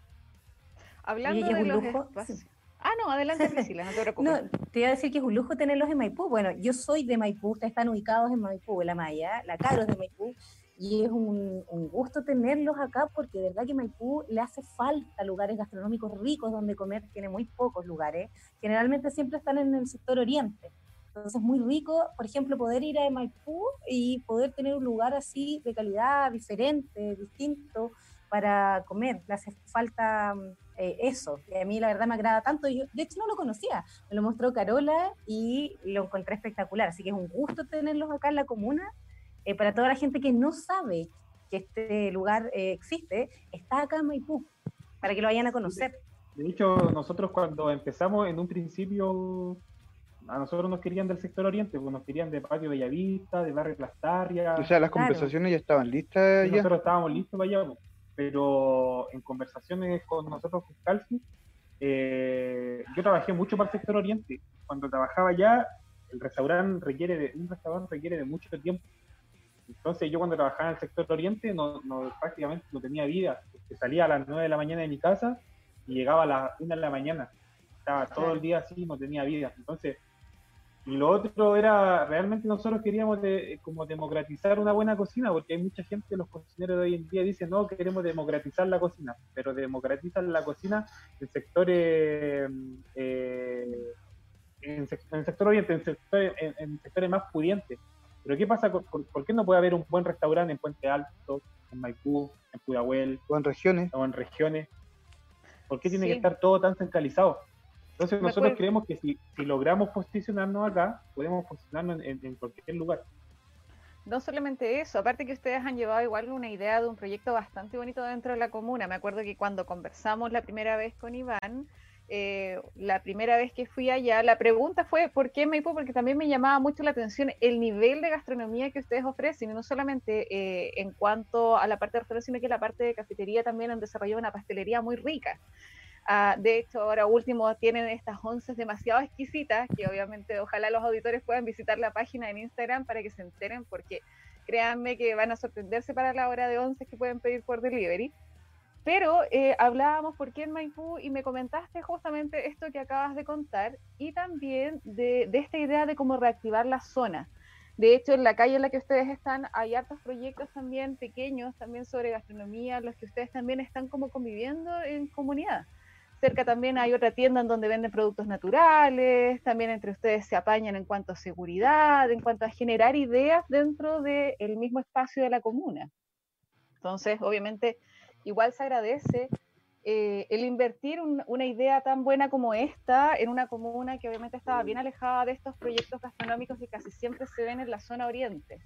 Hablando de los espacios. Ah, no, adelante, Priscila, no te preocupes. No, te iba a decir que es un lujo tenerlos en Maipú. Bueno, yo soy de Maipú, ustedes están ubicados en Maipú, en La Maya, la Caro es de Maipú, y es un, gusto tenerlos acá porque de verdad que Maipú le hace falta lugares gastronómicos ricos donde comer, tiene muy pocos lugares, generalmente siempre están en el sector oriente. Entonces es muy rico, por ejemplo, poder ir a Maipú y poder tener un lugar así de calidad diferente, distinto para comer. Le hace falta eh, eso. Y a mí la verdad me agrada tanto. Yo, de hecho no lo conocía. Me lo mostró Carola y lo encontré espectacular. Así que es un gusto tenerlos acá en la comuna. Eh, para toda la gente que no sabe que este lugar eh, existe, está acá en Maipú, para que lo vayan a conocer. De hecho, nosotros cuando empezamos en un principio, a nosotros nos querían del sector oriente, pues nos querían de Patio Bellavista, de Barrio Plastaria. O sea, las conversaciones ya estaban listas. Ya. Nosotros estábamos listos para allá. Pues pero en conversaciones con nosotros, con Calci, eh, yo trabajé mucho para el sector oriente. Cuando trabajaba allá, el restaurante requiere de, un restaurante requiere de mucho tiempo. Entonces yo cuando trabajaba en el sector oriente no, no prácticamente no tenía vida. salía a las 9 de la mañana de mi casa y llegaba a las 1 de la mañana. Estaba todo el día así, no tenía vida. Entonces y lo otro era, realmente nosotros queríamos de, como democratizar una buena cocina, porque hay mucha gente, los cocineros de hoy en día dicen, no, queremos democratizar la cocina, pero democratizan la cocina en sectores, eh, en, el sector oriente, en, sectores, en, sectores más pudientes. Pero ¿qué pasa? ¿Por, qué no puede haber un buen restaurante en Puente Alto, en Maipú, en Pudahuel? O en regiones. O en regiones. ¿Por qué tiene que estar todo tan centralizado? Entonces nosotros creemos que si, logramos posicionarnos acá, podemos posicionarnos en, cualquier lugar. No solamente eso, aparte que ustedes han llevado igual una idea de un proyecto bastante bonito dentro de la comuna. Me acuerdo que cuando conversamos la primera vez con Iván, eh, la primera vez que fui allá, la pregunta fue ¿por qué Maipú? Porque también me llamaba mucho la atención el nivel de gastronomía que ustedes ofrecen, y no solamente eh, en cuanto a la parte de restauración, sino que la parte de cafetería también han desarrollado una pastelería muy rica. Ah, de hecho, ahora último tienen estas once demasiado exquisitas, que obviamente ojalá los auditores puedan visitar la página en Instagram para que se enteren, porque créanme que van a sorprenderse para la hora de once que pueden pedir por delivery. Pero eh, hablábamos por qué en Maipú y me comentaste justamente esto que acabas de contar y también de, esta idea de cómo reactivar la zona. De hecho, en la calle en la que ustedes están hay hartos proyectos también pequeños, también sobre gastronomía, los que ustedes también están como conviviendo en comunidad. Cerca también hay otra tienda en donde venden productos naturales, también entre ustedes se apañan en cuanto a seguridad, en cuanto a generar ideas dentro del mismo espacio de la comuna. Entonces, obviamente, igual se agradece eh, el invertir una idea tan buena como esta en una comuna que obviamente estaba bien alejada de estos proyectos gastronómicos que casi siempre se ven en la zona oriente.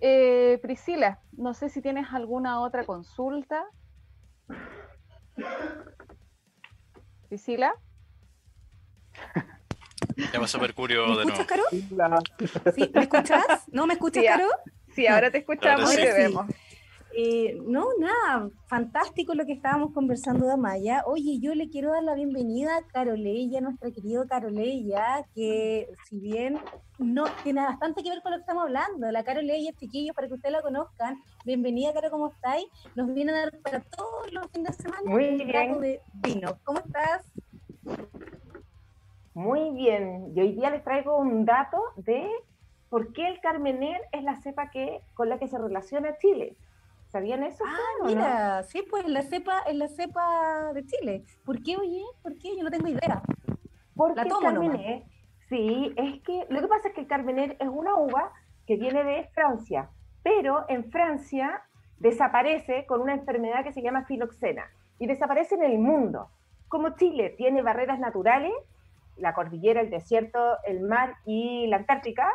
Eh, Priscila, no sé si tienes alguna otra consulta. Priscila. Ya pasó Mercurio de nuevo. Caro? ¿Sí? ¿Me escuchas? ¿No me escuchas, Caro? Sí, ahora te escuchamos y te vemos. Eh, no, nada, fantástico lo que estábamos conversando de Amaya. Oye, yo le quiero dar la bienvenida a Caroleya, nuestra querida Caroleya, que si bien no tiene bastante que ver con lo que estamos hablando, la Caroleya, chiquillos, para que ustedes la conozcan. Bienvenida, Caro, ¿cómo estáis? Nos viene a dar para todos los fines de semana Muy bien. de vino. ¿Cómo estás? Muy bien. Y hoy día les traigo un dato de por qué el Carmener es la cepa que, con la que se relaciona Chile. ¿Sabían eso? Ah, mira, sí, pues la cepa, es la cepa de Chile. ¿Por qué, oye? ¿Por qué? Yo no tengo idea. Porque el Carmener, sí, es que lo que pasa es que el Carmener es una uva que viene de Francia, pero en Francia desaparece con una enfermedad que se llama filoxena y desaparece en el mundo. Como Chile tiene barreras naturales, la cordillera, el desierto, el mar y la Antártica,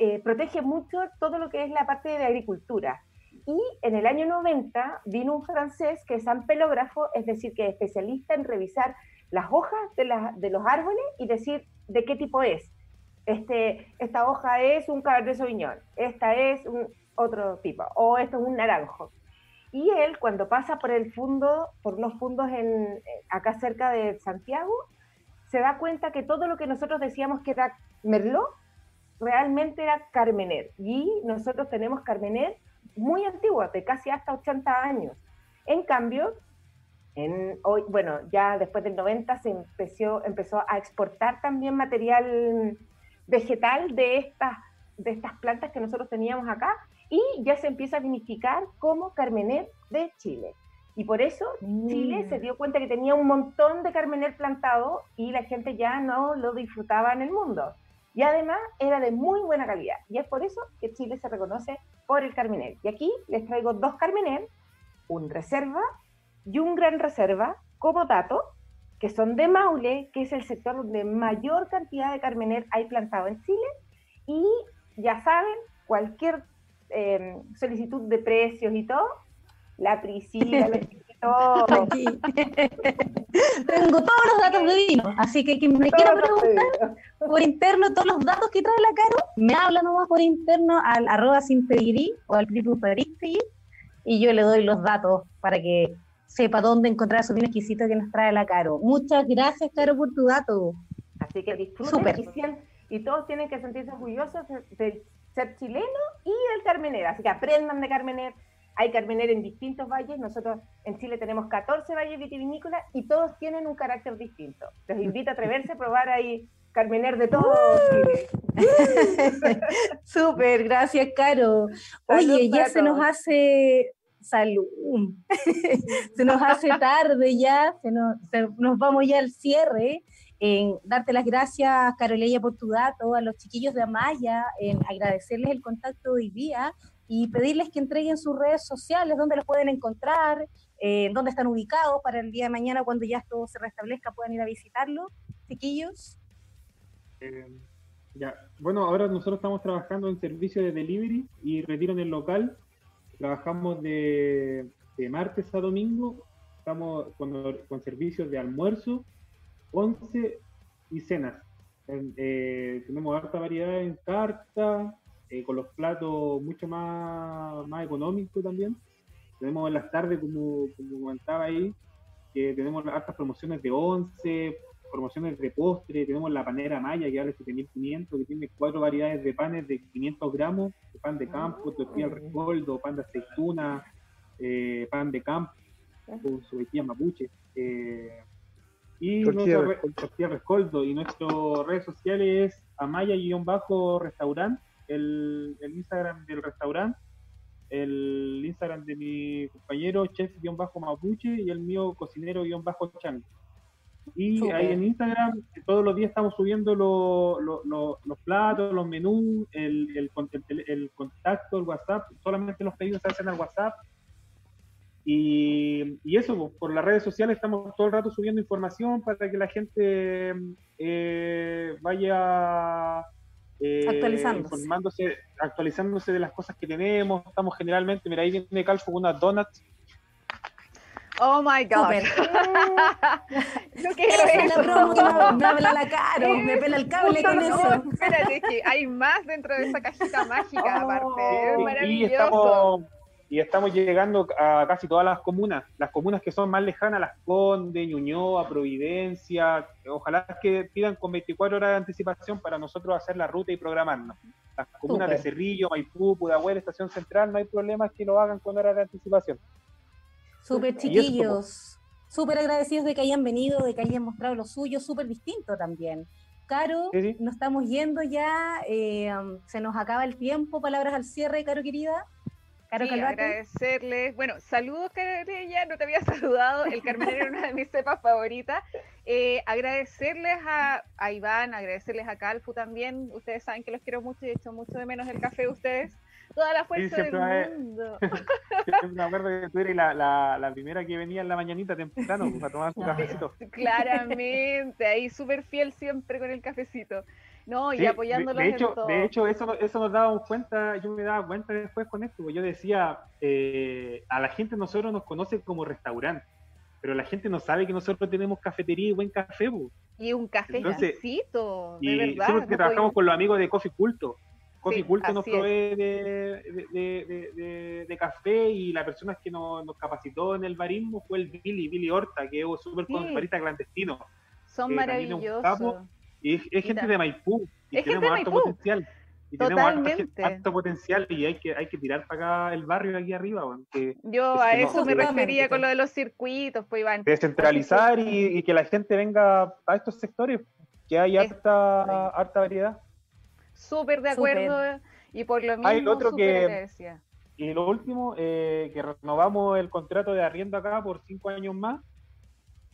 eh, protege mucho todo lo que es la parte de agricultura. Y en el año 90 vino un francés que es ampelógrafo, es decir, que es especialista en revisar las hojas de, los árboles y decir de qué tipo es. Este, esta hoja es un cabernet sauvignon, esta es un otro tipo, o esto es un naranjo. Y él, cuando pasa por el fondo, por unos fundos en, acá cerca de Santiago, se da cuenta que todo lo que nosotros decíamos que era Merlot, realmente era Carmener. Y nosotros tenemos Carmener muy antigua, de casi hasta 80 años. En cambio, en hoy, bueno, ya después del 90 se empezó, empezó a exportar también material vegetal de estas, de estas plantas que nosotros teníamos acá y ya se empieza a vinificar como Carmener de Chile. Y por eso Chile se dio cuenta que tenía un montón de Carmener plantado y la gente ya no lo disfrutaba en el mundo. Y además era de muy buena calidad. Y es por eso que Chile se reconoce por el Carmener. Y aquí les traigo dos Carmener, un reserva y un gran reserva como dato, que son de Maule, que es el sector donde mayor cantidad de Carmener hay plantado en Chile. Y ya saben, cualquier em, solicitud de precios y todo, la Priscila, la Tengo todos los datos de vino, así que quien me quiera preguntar por interno todos los datos que trae la Caro, me habla nomás por interno al arroba sin pedigrí o al triple y yo le doy los datos para que sepa dónde encontrar su vino exquisito que nos trae la Caro. Muchas gracias, Caro, por tu dato. Así que disfruten y, y, todos tienen que sentirse orgullosos de ser chileno y del Carmener. Así que aprendan de Carmener, hay carmener en distintos valles. Nosotros en Chile tenemos 14 valles vitivinícolas y todos tienen un carácter distinto. Les invito a atreverse a probar ahí carmener de todo Súper, gracias, Caro. Oye, ya se nos hace salud. se nos hace tarde ya, se nos, nos vamos ya al cierre. En darte las gracias, Caroleya, por tu dato, a los chiquillos de Amaya, en agradecerles el contacto hoy día y pedirles que entreguen sus redes sociales, dónde los pueden encontrar, eh, dónde están ubicados para el día de mañana cuando ya todo se restablezca puedan ir a visitarlo, chiquillos. Eh, ya, bueno, ahora nosotros estamos trabajando en servicio de delivery y retiro en el local. Trabajamos de, martes a domingo, estamos con, con servicios de almuerzo, once y cenas. Eh, tenemos harta variedad en carta, eh, con los platos mucho más, más económicos también. Tenemos en las tardes, como, como comentaba ahí, que tenemos altas promociones de 11, promociones de postre, tenemos la panera maya que vale 7500, que tiene cuatro variedades de panes de 500 gramos, de pan de ah, campo, tortilla al rescoldo, pan de aceituna, eh, pan de campo, con su mapuche. Eh, y tortilla, tortilla rescoldo. Y nuestras redes sociales es amaya-restaurante el, Instagram del restaurante, el Instagram de mi compañero chef-mapuche y el mío cocinero-chango. Y ahí en Instagram todos los días estamos subiendo los platos, los menús, el, el, el, contacto, el WhatsApp. Solamente los pedidos se hacen al WhatsApp. Y, y, eso, por las redes sociales estamos todo el rato subiendo información para que la gente eh, vaya eh, actualizándose. actualizándose de las cosas que tenemos. Estamos generalmente, mira, ahí viene Calfo con unas donuts. Oh my God. no quiero eso. La me, habla la cara, me pela el cable con eso. Espérate, que hay más dentro de esa cajita mágica, aparte. Es maravilloso. Y estamos, llegando a casi todas las comunas. Las comunas que son más lejanas, Las Condes, Ñuñoa, Providencia. Ojalá que pidan con 24 horas de anticipación para nosotros hacer la ruta y programarnos. Las comunas de Cerrillo, Maipú, Pudahuel, Estación Central, no hay problema que lo hagan con horas de anticipación. Súper chiquillos, súper agradecidos de que hayan venido, de que hayan mostrado lo suyo, súper distinto también. Caro, nos estamos yendo ya, eh, se nos acaba el tiempo, palabras al cierre, Caro querida. Caro sí, agradecerles, bueno, saludos ya no te había saludado, el Carmen era una de mis cepas favoritas. Eh, agradecerles a, a, Iván, agradecerles a Calfu también, ustedes saben que los quiero mucho y he hecho mucho de menos el café de ustedes toda la fuerza del mundo. me acuerdo que tú eres la, la, la, primera que venía en la mañanita temprano pues, a tomar su cafecito. Claramente, ahí súper fiel siempre con el cafecito. No, y apoyándolos de, hecho, en todo. De hecho, eso, eso nos dábamos cuenta, yo me daba cuenta después con esto, porque yo decía, eh, a la gente nosotros nos conoce como restaurante, pero la gente no sabe que nosotros tenemos cafetería y buen café. Y un cafecito, de verdad. Sí, porque trabajamos con los amigos de Coffee Culto. Coffee Culto nos provee de, café y la persona que nos, capacitó en el barismo fue el Billy, Billy Horta, que es súper barista clandestino. Son maravillosos. Y es, gente de Maipú y tenemos alto potencial. Y tenemos alto, potencial y hay que, hay que tirar para acá el barrio aquí arriba. Yo a eso me refería con lo de los circuitos, pues Iván. Descentralizar y, que la gente venga a estos sectores, que hay harta, harta variedad. Súper de acuerdo y por lo mismo Hay otro que, Y lo último, eh, que renovamos el contrato de arriendo acá por cinco años más.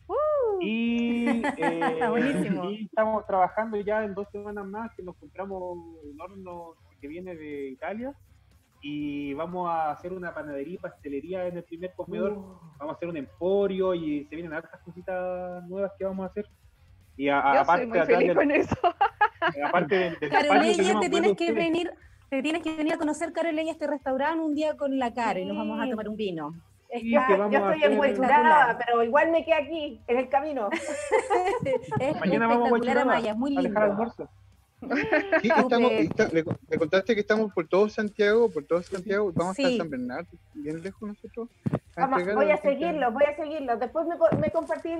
Uh. Y, eh, y, estamos trabajando ya en dos semanas más que nos compramos un horno que viene de Italia y vamos a hacer una panadería y pastelería en el primer comedor. Uh. Vamos a hacer un emporio y se vienen hartas cositas nuevas que vamos a hacer. Y a, Yo aparte, soy muy feliz con eso. aparte del, te tienes que venir, te tienes que venir a conocer, Caroleña, este restaurante un día con la cara y nos vamos a tomar un vino. Yo estoy envuelturada, pero igual me quedé aquí, en el camino. Mañana vamos a Maya, muy lindo. almuerzo. Sí, estamos, le, contaste que estamos por todo Santiago, por todo Santiago, vamos a San Bernardo, bien lejos nosotros. voy a seguirlo, voy a seguirlo. Después me, me compartí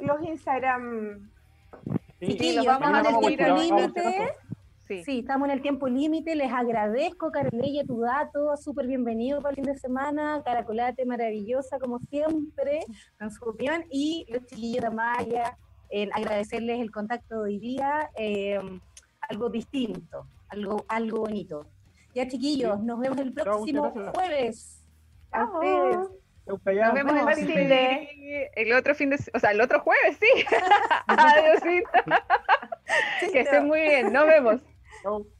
los Instagram Sí, vamos a tiempo límite. Sí. estamos en el tiempo límite. Les agradezco, Carolella, tu dato. Súper bienvenido para el fin de semana. Caracolate maravillosa, como siempre, en su opinión. Y los chiquillos de Maya, agradecerles el contacto de hoy día. Em, algo distinto, algo, algo bonito. Ya, chiquillos, nos vemos el próximo jueves. A ustedes. Nos vemos el, fin de, el otro fin de o sea, el otro jueves, sí. Adiósito. que estén muy bien. Nos vemos. Chau.